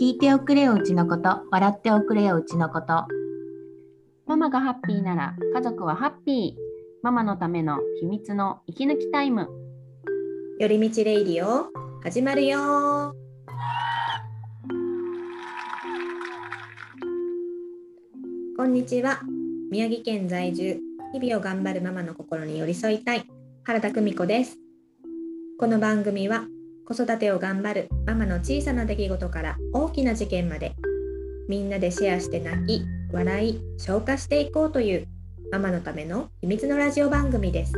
聞いておくれようちのこと笑っておくれようちのこと。ママがハッピーなら家族はハッピー。ママのための秘密の息抜きタイム。寄り道レイディオ始まるよ。こんにちは。宮城県在住。日々を頑張るママの心に寄り添いたい。原田久美子です。この番組は子育てを頑張るママの小さな出来事から大きな事件までみんなでシェアして泣き笑い消化していこうというママのための秘密のラジオ番組です。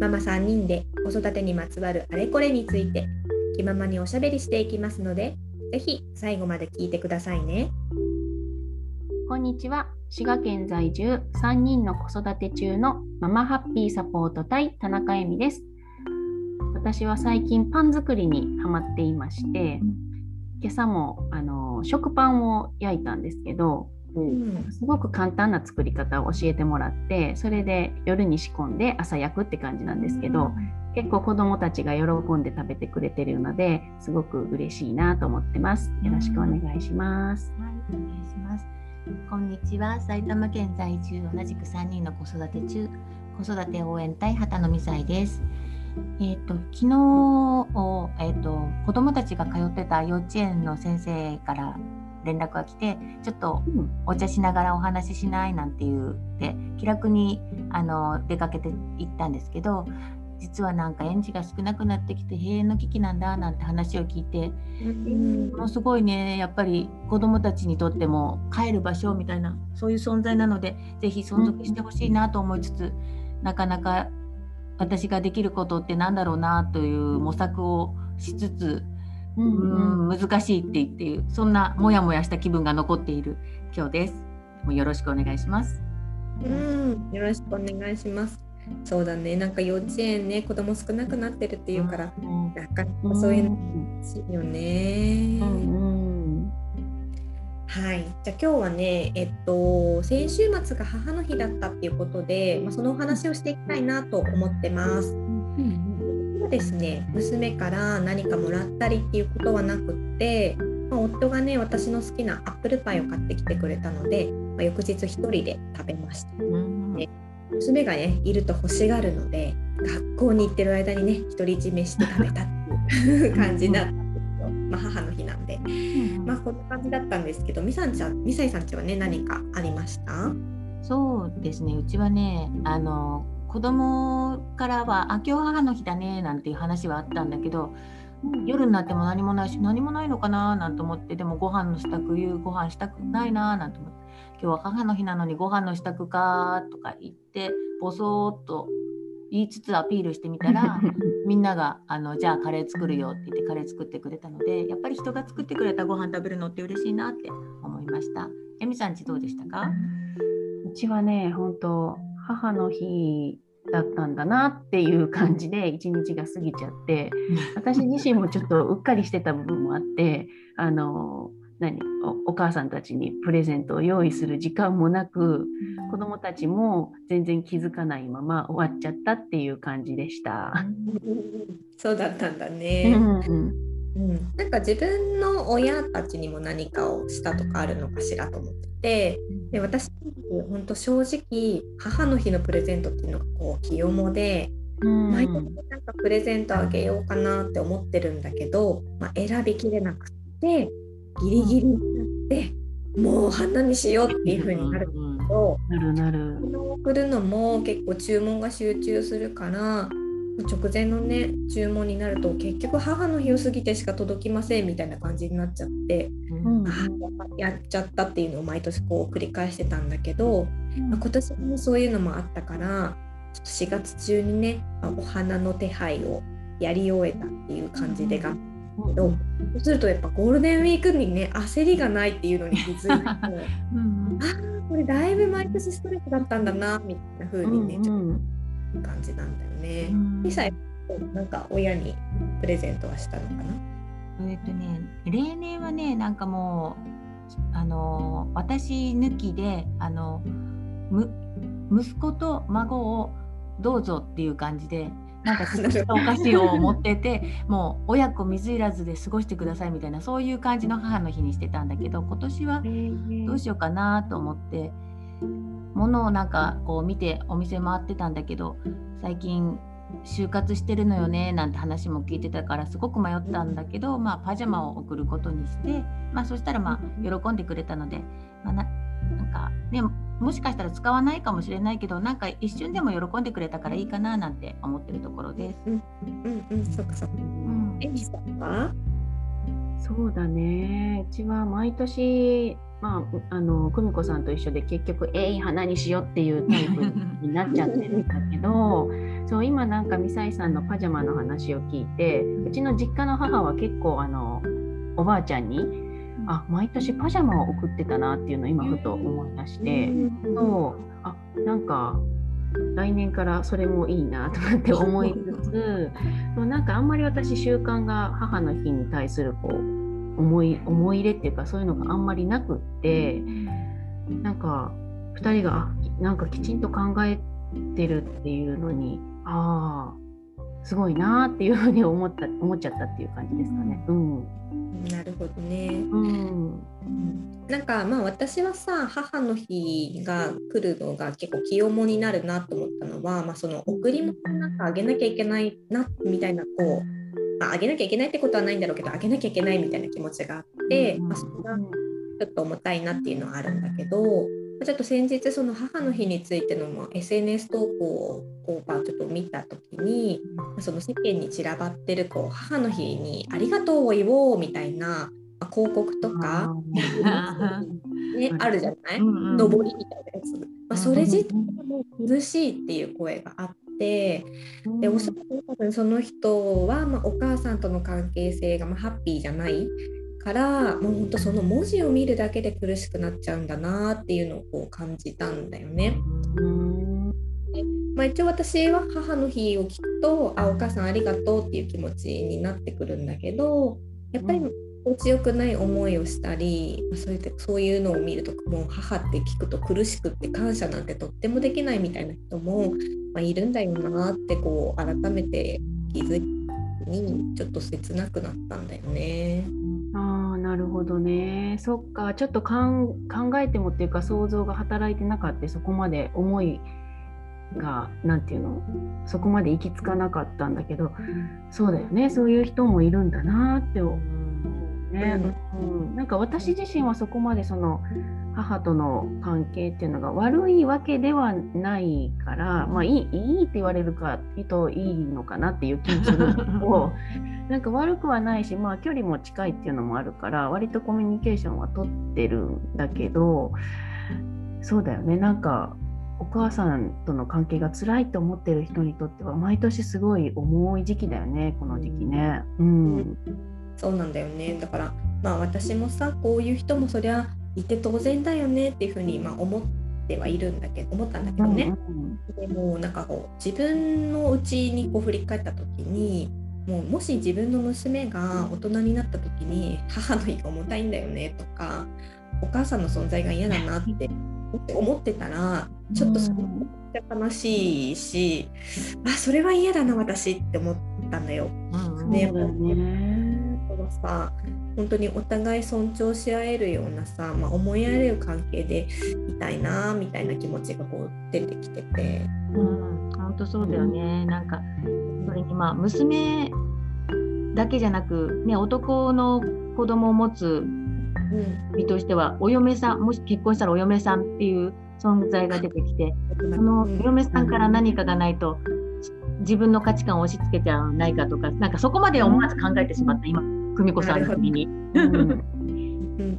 ママ3人で子育てにまつわるあれこれについて気ままにおしゃべりしていきますのでぜひ最後まで聞いてくださいね。こんにちは。滋賀県在住3人の子育て中のママハッピーサポート隊田中恵美です。私は最近パン作りにハマっていまして今朝もあの食パンを焼いたんですけどうん、すごく簡単な作り方を教えてもらってそれで夜に仕込んで朝焼くって感じなんですけど、うん、結構子どもたちが喜んで食べてくれてるのですごく嬉しいなと思ってます。よろしくお願いします。はい、お願いします。こんにちは埼玉県在住同じく3人の子育て中子育て応援隊畑野美彩です。えーと、昨日、えーと、子どもたちが通ってた幼稚園の先生から連絡が来てちょっとお茶しながらお話ししないなんて言って気楽にあの出かけて行ったんですけど実はなんか園児が少なくなってきて閉園の危機なんだなんて話を聞いて、ものすごいねやっぱり子どもたちにとっても帰る場所みたいなそういう存在なので是非存続してほしいなと思いつつ、なかなか私ができることって何だろうなという模索をしつつうん難しいって言っていうそんなモヤモヤした気分が残っている今日です。もうよろしくお願いします。うんよろしくお願いします。そうだねなんか幼稚園ね子供少なくなってるっていうから、うん、なかなかそういうのしいよね。うんはい、じゃあ今日はね、えっと、先週末が母の日だったっていうことで、まあ、そのお話をしていきたいなと思ってます。うんですね。娘から何かもらったりっていうことはなくって、まあ、夫がね私の好きなアップルパイを買ってきてくれたので、まあ、翌日1人で食べました。で娘がねいると欲しがるので学校に行ってる間にね独り占めして食べたっていう感じだったんですよ、まあ、母の日なんで、まあこんな感じだったんですけどみさんちゃんみさいさんちはね何かありました？そうですね。うちはねあの子供からは「あ今日母の日だね」なんていう話はあったんだけど、うん、夜になっても何もないし何もないのかななんて思ってでもご飯の支度夕ご飯したくないななんて思って今日は母の日なのにご飯の支度かとか言ってボソーっと言いつつアピールしてみたら みんながあのじゃあカレー作るよって言ってカレー作ってくれたのでやっぱり人が作ってくれたご飯食べるのって嬉しいなって思いました。えみさんちどうでしたか？うちはね本当母の日だったんだなっていう感じで一日が過ぎちゃって 私自身もちょっとうっかりしてた部分もあってあの何お母さんたちにプレゼントを用意する時間もなく子どもたちも全然気づかないまま終わっちゃったっていう感じでした。そうだったんだね。うんうん、なんか自分の親たちにも何かをしたとかあるのかしらと思っててで私本当正直母の日のプレゼントっていうのがこう清もで、うん、毎年なんかプレゼントあげようかなって思ってるんだけど、まあ、選びきれなくてギリギリになって、もう花にしようっていう風になる。んだけど、なるなる。送るのも結構注文が集中するから直前のね注文になると結局母の日を過ぎてしか届きませんみたいな感じになっちゃって、うん、あやっちゃったっていうのを毎年こう繰り返してたんだけど、うん、まあ、今年もそういうのもあったからちょっと4月中にね、まあ、お花の手配をやり終えたっていう感じでが、うん、けどそうするとやっぱゴールデンウィークにね焦りがないっていうのに気づいて うん、あこれだいぶ毎年ストレスだったんだなみたいな風にね、ちょっと感じなんだよね。2歳なんか親にプレゼントはしたのかな？えっとね例年はねなんかもうあの私抜きであの息子と孫をどうぞっていう感じでなんかお菓子を持っててもう親子水入らずで過ごしてくださいみたいなそういう感じの母の日にしてたんだけど今年はどうしようかなと思って。物をなんかこう見てお店回ってたんだけど最近就活してるのよねなんて話も聞いてたからすごく迷ったんだけど、まあ、パジャマを送ることにして、まあ、そしたらまあ喜んでくれたので、まあ、かねもしかしたら使わないかもしれないけどなんか一瞬でも喜んでくれたからいいかななんて思ってるところです。うんうんうん、そっかそっか。うん、えみさんは？そうだねうちは毎年まあ、あの久美子さんと一緒で結局「えい花にしよう」っていうタイプになっちゃってるんだけど そう今なんかミサイさんのパジャマの話を聞いてうちの実家の母は結構あのおばあちゃんにあ毎年パジャマを送ってたなっていうのを今ふと思い出してそう。あなんか来年からそれもいいなとかって 思いつつなんかあんまり私習慣が母の日に対するこう思い思い入れっていうかそういうのがあんまりなくってなんか2人がなんかきちんと考えてるっていうのにああすごいなっていうふうに思った 思っちゃったっていう感じですかね。うん、なるほどね。うん、なんかまあ私はさ母の日が来るのが結構清重になるなと思ったのは、まあ、その贈り物なんかあげなきゃいけないなみたいなこうまあ、あげなきゃいけないってことはないんだろうけどあげなきゃいけないみたいな気持ちがあって、まあ、それがちょっと重たいなっていうのはあるんだけどちょっと先日その母の日についての SNS 投稿をこうちょっと見た時にその世間に散らばってるこう母の日にありがとうを言おうみたいな広告とか、ね、あるじゃない、のぼりみたいなやつ、まあ、それ自体も苦しいっていう声があっってでおそらく多分その人は、まあ、お母さんとの関係性が、まあ、ハッピーじゃないからもうほんとその文字を見るだけで苦しくなっちゃうんだなっていうのをこう感じたんだよね。まあ、一応私は母の日を聞くとあお母さんありがとうっていう気持ちになってくるんだけどやっぱり強くない思いをしたりそういうそういうのを見るともう母って聞くと苦しくって感謝なんてとってもできないみたいな人も、まあ、いるんだよなってこう改めて気づいにちょっと切なくなったんだよね。あなるほどね。そっか。ちょっと考えてもっていうか想像が働いてなかった。そこまで思いが何て言うの？そこまで行き着かなかったんだけどそうだよね。そういう人もいるんだなって思ね、うん、なんか私自身はそこまでその母との関係っていうのが悪いわけではないから、まあ、いいいいって言われるかといいのかなっていう気もするけど なんか悪くはないし、まあ、距離も近いっていうのもあるから割とコミュニケーションは取ってるんだけどそうだよね。なんかお母さんとの関係が辛いと思ってる人にとっては毎年すごい重い時期だよねこの時期ね。うん。そうなんだよね。だからまあ私もさこういう人もそりゃいて当然だよねっていうふうにまあ思ってはいるんだけど思ったんだけどね、でもなんかこう自分のうちにこう振り返った時にもうもし自分の娘が大人になった時に母の日が重たいんだよねとかお母さんの存在が嫌だなって思ってたらちょっとそれめっちゃ悲しいし、あそれは嫌だな私って思ったんだよ。うん、ね。はさ本当にお互い尊重し合えるようなさ、まあ、思いやれる関係でいたいなみたいな気持ちがこう出てきてて。うん、本当そうだよね、なんかそれにまあ娘だけじゃなく、ね、男の子供を持つ身としてはお嫁さんもし結婚したらお嫁さんっていう存在が出てきてそのお嫁さんから何かがないと自分の価値観を押し付けちゃわないかとかなんかそこまで思わず考えてしまった今久美子さんの時に。うん、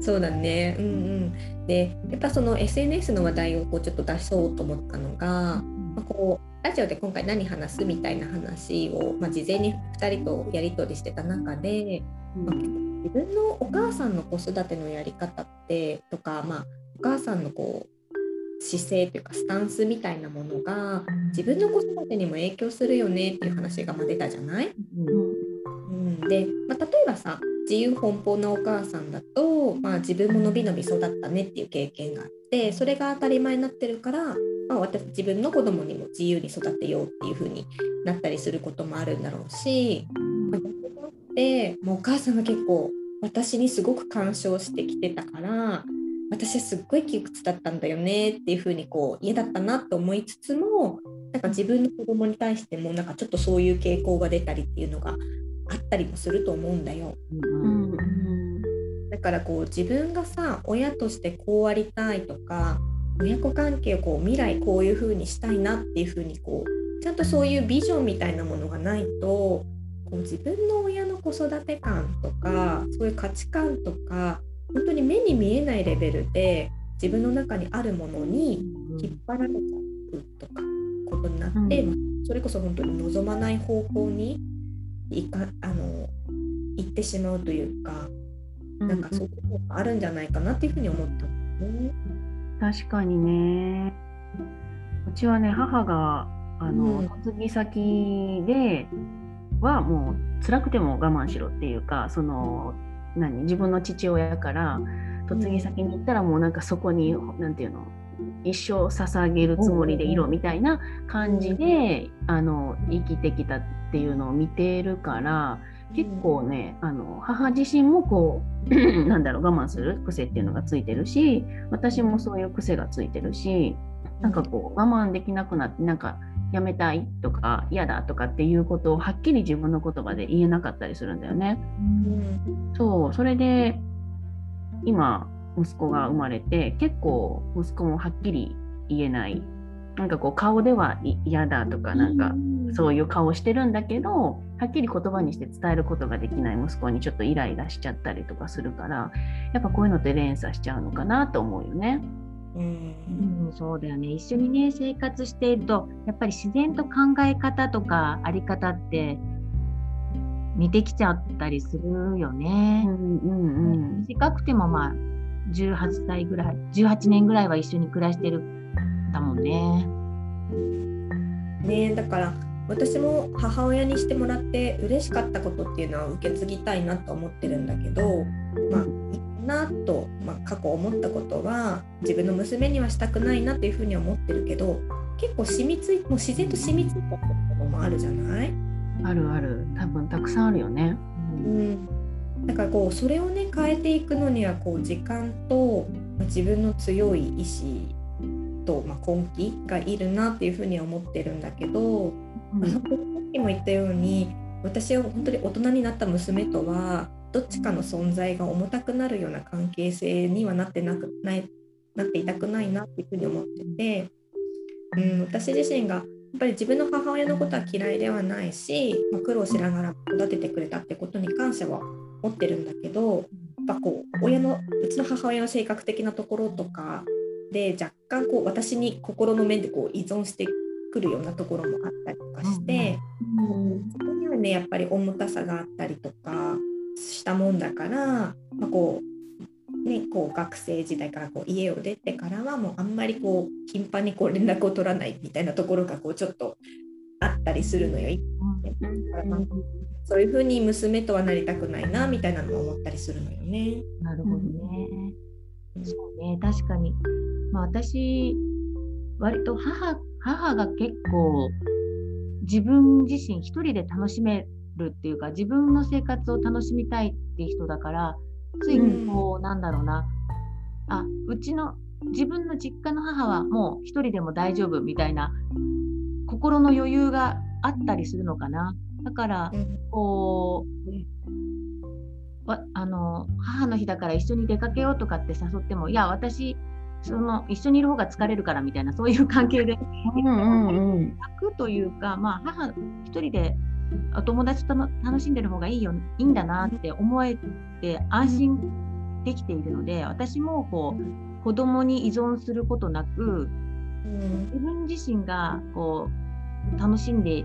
そうだね、うんうん、でやっぱその SNS の話題をこうちょっと出そうと思ったのが、まあ、こうラジオで今回何話すみたいな話を、まあ、事前に2人とやり取りしてた中で、まあ、自分のお母さんの子育てのやり方ってとか、まあ、お母さんのこう姿勢というかスタンスみたいなものが自分の子育てにも影響するよねっていう話が出たじゃない、うん。で、まあ、例えばさ自由奔放なお母さんだと、まあ、自分ものびのび育ったねっていう経験があってそれが当たり前になってるからまあ、私自分の子供にも自由に育てようっていう風になったりすることもあるんだろうし、まあ、でもうお母さんは結構私にすごく干渉してきてたから私はすっごい窮屈だったんだよねっていう風にこう嫌だったなと思いつつもなんか自分の子供に対してもなんかちょっとそういう傾向が出たりっていうのがあったりもすると思うんだよ。うん、だからこう自分がさ親としてこうありたいとか親子関係をこう未来こういう風にしたいなっていう風にこうちゃんとそういうビジョンみたいなものがないとこう自分の親の子育て感とかそういう価値観とか本当に目に見えないレベルで自分の中にあるものに引っ張られちゃうとかことになって、うん、それこそ本当に望まない方向にいかあの行ってしまうというか、うん、なんかそういうことがあるんじゃないかなっていうふうに思ったんですね。確かにね。うちはね母があの、嫁ぎ先ではもう辛くても我慢しろっていうかその何自分の父親から嫁ぎ先に行ったらもうなんかそこに何て言うの一生捧げるつもりでいろみたいな感じであの生きてきたっていうのを見てるから結構ねあの母自身もこう なんだろう我慢する癖っていうのがついてるし私もそういう癖がついてるしなんかこう我慢できなくなってなんかやめたいとか嫌だとかっていうことをはっきり自分の言葉で言えなかったりするんだよね。うん、そうそれで今息子が生まれて結構息子もはっきり言えない。なんかこう顔では嫌だとかなんかそういう顔してるんだけどはっきり言葉にして伝えることができない。息子にちょっとイライラしちゃったりとかするからやっぱこういうのって連鎖しちゃうのかなと思うよね。うん、うん、そうだよね。一緒にね生活しているとやっぱり自然と考え方とかあり方って似てきちゃったりするよね。うんうんうん、短くてもまあ18歳ぐらい18年ぐらいは一緒に暮らしてるだもんね。ねだから私も母親にしてもらって嬉しかったことっていうのは受け継ぎたいなと思ってるんだけどまあなと、まあ、過去思ったことは自分の娘にはしたくないなっていうふうに思ってるけど結構染みついもう自然と染みついたこともあるじゃない？あるある多分たくさんあるよね。うん、だかこうそれをね変えていくのにはこう時間と、まあ、自分の強い意志と、まあ、根気がいるなっていうふうに思ってるんだけど、うん、さっきも言ったように私は本当に大人になった娘とはどっちかの存在が重たくなるような関係性にはなってなくないなっていたくないなっていうふうに思ってて、うん、私自身がやっぱり自分の母親のことは嫌いではないし、まあ、苦労しながら育ててくれたってことに感謝は持ってるんだけどやっぱこう親のうちの母親の性格的なところとかで若干こう私に心の面でこう依存してくるようなところもあったりとかして、うん、そこにはねやっぱり重たさがあったりとかしたもんだから、まあ、こうね、こう学生時代からこう家を出てからはもうあんまりこう頻繁にこう連絡を取らないみたいなところがこうちょっとあったりするのよ。そういうふうに娘とはなりたくないなみたいなのも思ったりするのよね。なるほどね。うん、そうね確かに、まあ、私割と母母が結構自分自身一人で楽しめるっていうか自分の生活を楽しみたいっていう人だからついこう、うん、なんだろうなあうちの自分の実家の母はもう一人でも大丈夫みたいな心の余裕があったりするのかな。だからこう、わあの母の日だから一緒に出かけようとかって誘ってもいや私その一緒にいる方が疲れるからみたいなそういう関係で、うんうんうん、楽というか、まあ、母一人でお友達との楽しんでる方がいいよいいんだなって思えて安心できているので私もこう子供に依存することなく、うん、自分自身がこう楽しんで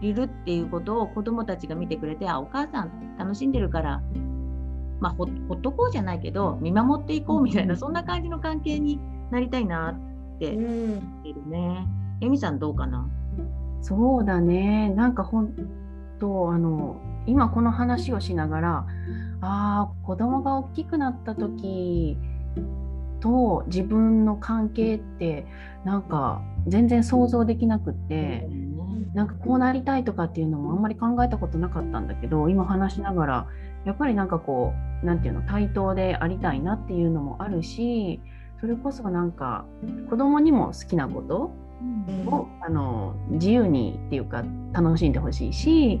いるっていうことを子供たちが見てくれてあお母さん楽しんでるからまあほほっとこうじゃないけど見守っていこうみたいな、うん、そんな感じの関係になりたいなって思ってるね。えみさんどうかな？そうだね。なんか本当あの今この話をしながらあ子供が大きくなった時と自分の関係ってなんか全然想像できなくって、なんかこうなりたいとかっていうのもあんまり考えたことなかったんだけど今話しながらやっぱりなんかこう何て言うの対等でありたいなっていうのもあるしそれこそなんか子供にも好きなことを、あの自由にっていうか楽しんでほしいし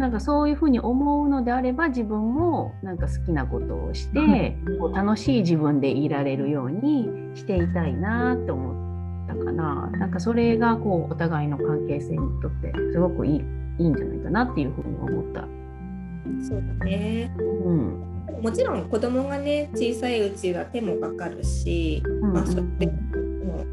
なんかそういうふうに思うのであれば自分もなんか好きなことをして、こう楽しい自分でいられるようにしていたいなって思ったかな。なんかそれがこうお互いの関係性にとってすごくいいいいんじゃないかなっていうふうに思った。そうだね、うん、もちろん子供がね小さいうちは手もかかるし、うんまあ、それでも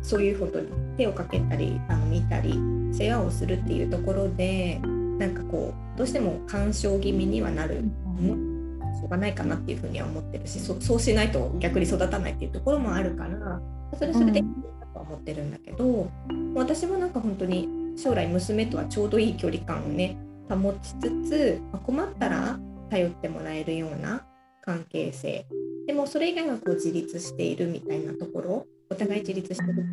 そういうことに手をかけたりあの見たり世話をするっていうところでなんかこうどうしても干渉気味にはなる、しょうがないかなっていうふうには思ってるしそうしないと逆に育たないっていうところもあるからそれそれでいいなとは思ってるんだけど、私もなんか本当に将来娘とはちょうどいい距離感をね保ちつつ、ま困ったら頼ってもらえるような関係性。でもそれ以外はこう自立しているみたいなところお互い自立してる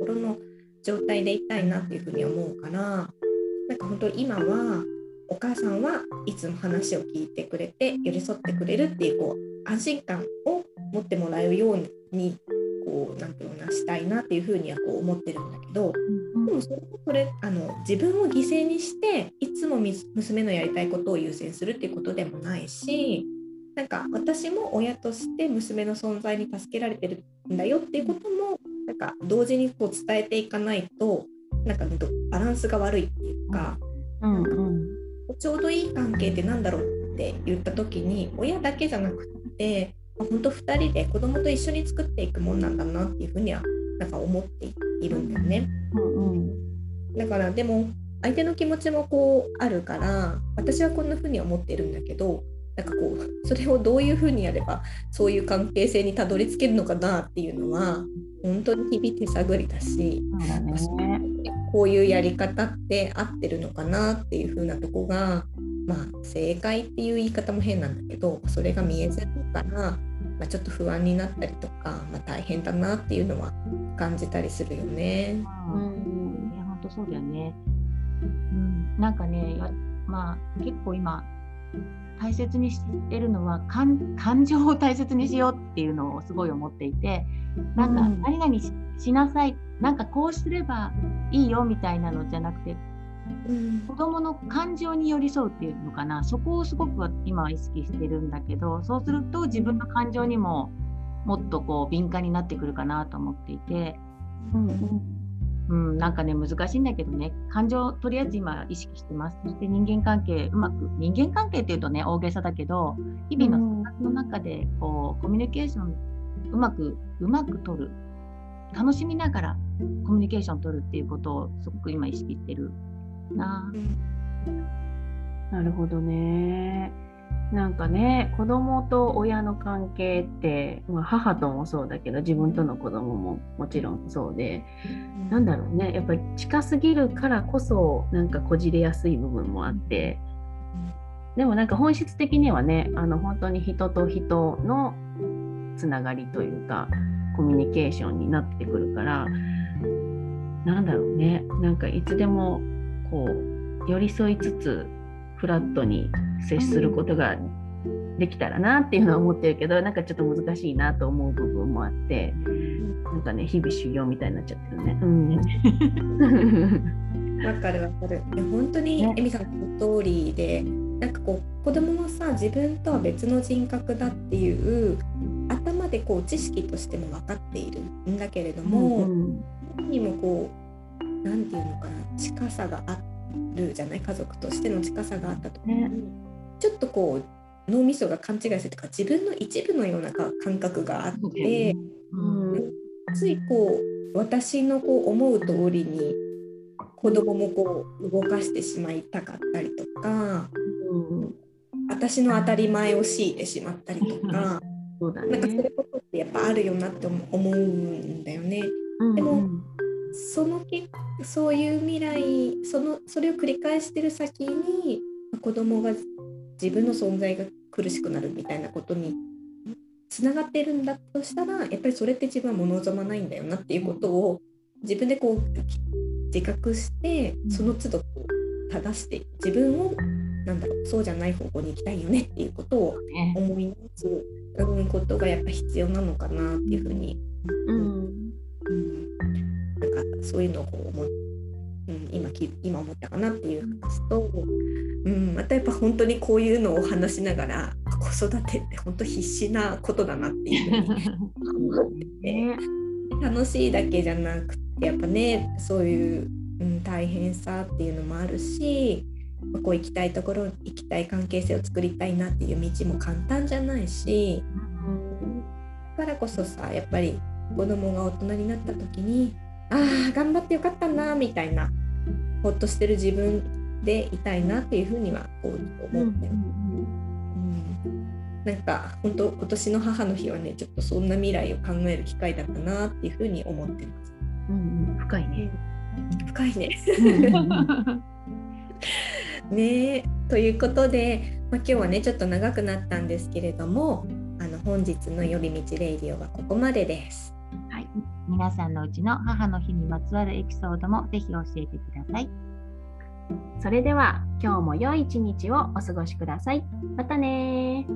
ところの状態でいたいなっていうふうに思うからなんか本当今はお母さんはいつも話を聞いてくれて寄り添ってくれるっていうこう安心感を持ってもらえるようにこうなんていうのなしたいなっていうふうにはこう思ってるんだけど、でもそれそれあの自分を犠牲にしていつも娘のやりたいことを優先するっていうことでもないしなんか私も親として娘の存在に助けられてるんだよっていうこともなんか同時にこう伝えていかないとなんかバランスが悪いってか、うんうん、ちょうどいい関係って何だろうって言った時に親だけじゃなくて本当2人で子供と一緒に作っていくもんなんだなっていうふうにはなんか思っているんだよね。うんうん、だからでも相手の気持ちもこうあるから私はこんな風に思ってるんだけどなんかこうそれをどういう風にやればそういう関係性にたどり着けるのかなっていうのは本当に日々手探りだし、ね、こういうやり方って合ってるのかなっていう風なとこがまあ正解っていう言い方も変なんだけどそれが見えづらいからまあ、ちょっと不安になったりとか、まあ、大変だなっていうのは感じたりするよね。うん、いや本当そうだよね。うん、なんかねまあ結構今大切にしてるのは感感情を大切にしようっていうのをすごい思っていてなんか何々しなさい。なんかこうすればいいよみたいなのじゃなくてうん、子どもの感情に寄り添うっていうのかな。そこをすごく今は意識してるんだけどそうすると自分の感情にももっとこう敏感になってくるかなと思っていて、うん。うん、なんかね難しいんだけどね。感情とりあえず今意識してます。そして人間関係うまく人間関係っていうとね大げさだけど日々の生活の中でこうコミュニケーションうまくうまく取る楽しみながらコミュニケーション取るっていうことをすごく今意識してるな。なるほどね。なんかね子供と親の関係って、まあ、母ともそうだけど自分との子供ももちろんそうで、う、なんだろうねやっぱり近すぎるからこそなんかこじれやすい部分もあって、でもなんか本質的にはねあの本当に人と人のつながりというかコミュニケーションになってくるからなんだろうねなんかいつでもこう寄り添いつつフラットに接することができたらなっていうのは思ってるけどなんかちょっと難しいなと思う部分もあってなんかね日々修行みたいになっちゃってるね。わ、うん、かるわかる。本当にエミさんの通りでなんかこう子供はさ自分とは別の人格だっていう頭でこう知識としても分かっているんだけれども、うんうん、にもこう何て言うのかな近さがあるじゃない家族としての近さがあったと、ね、ちょっとこう脳みそが勘違いするとか自分の一部のような感覚があって、うん、ついこう私のこう思う通りに子供もこう動かしてしまいたかったりとか、うん、私の当たり前を強いてしまったりとか。そうだね、なんかそういうことってやっぱあるよなって思うんだよね。うんうん、でもそのけそういう未来そのそれを繰り返してる先に子供が自分の存在が苦しくなるみたいなことにつつながってるんだとしたらやっぱりそれって自分は望まないんだよなっていうことを自分でこう自覚してその都度こう正して自分をなんだろうそうじゃない方向に行きたいよねっていうことを思い直す、うん、ことがやっぱ必要なのかなっていうふうに、うん、うん、なん。かそういうのを思って。うん、今今思ったかなっていう話と、うん、またやっぱ本当にこういうのを話しながら子育てって本当必死なことだなっていうふうに思ってて楽しいだけじゃなくてやっぱねそういう、うん、大変さっていうのもあるしこう行きたいところ行きたい関係性を作りたいなっていう道も簡単じゃないし、だからこそさやっぱり子供が大人になった時にああ頑張ってよかったなみたいなほっとしてる自分でいたいなっていうふうには思ってうん、なんか本当今年の母の日はねちょっとそんな未来を考える機会だったなっていうふうに思ってます。うん、深いね。深いね。ねということで、まあ、今日はねちょっと長くなったんですけれどもあの本日の「寄り道レイディオ」はここまでです。はい、皆さんのうちの母の日にまつわるエピソードもぜひ教えてください。それでは今日も良い一日をお過ごしください。またね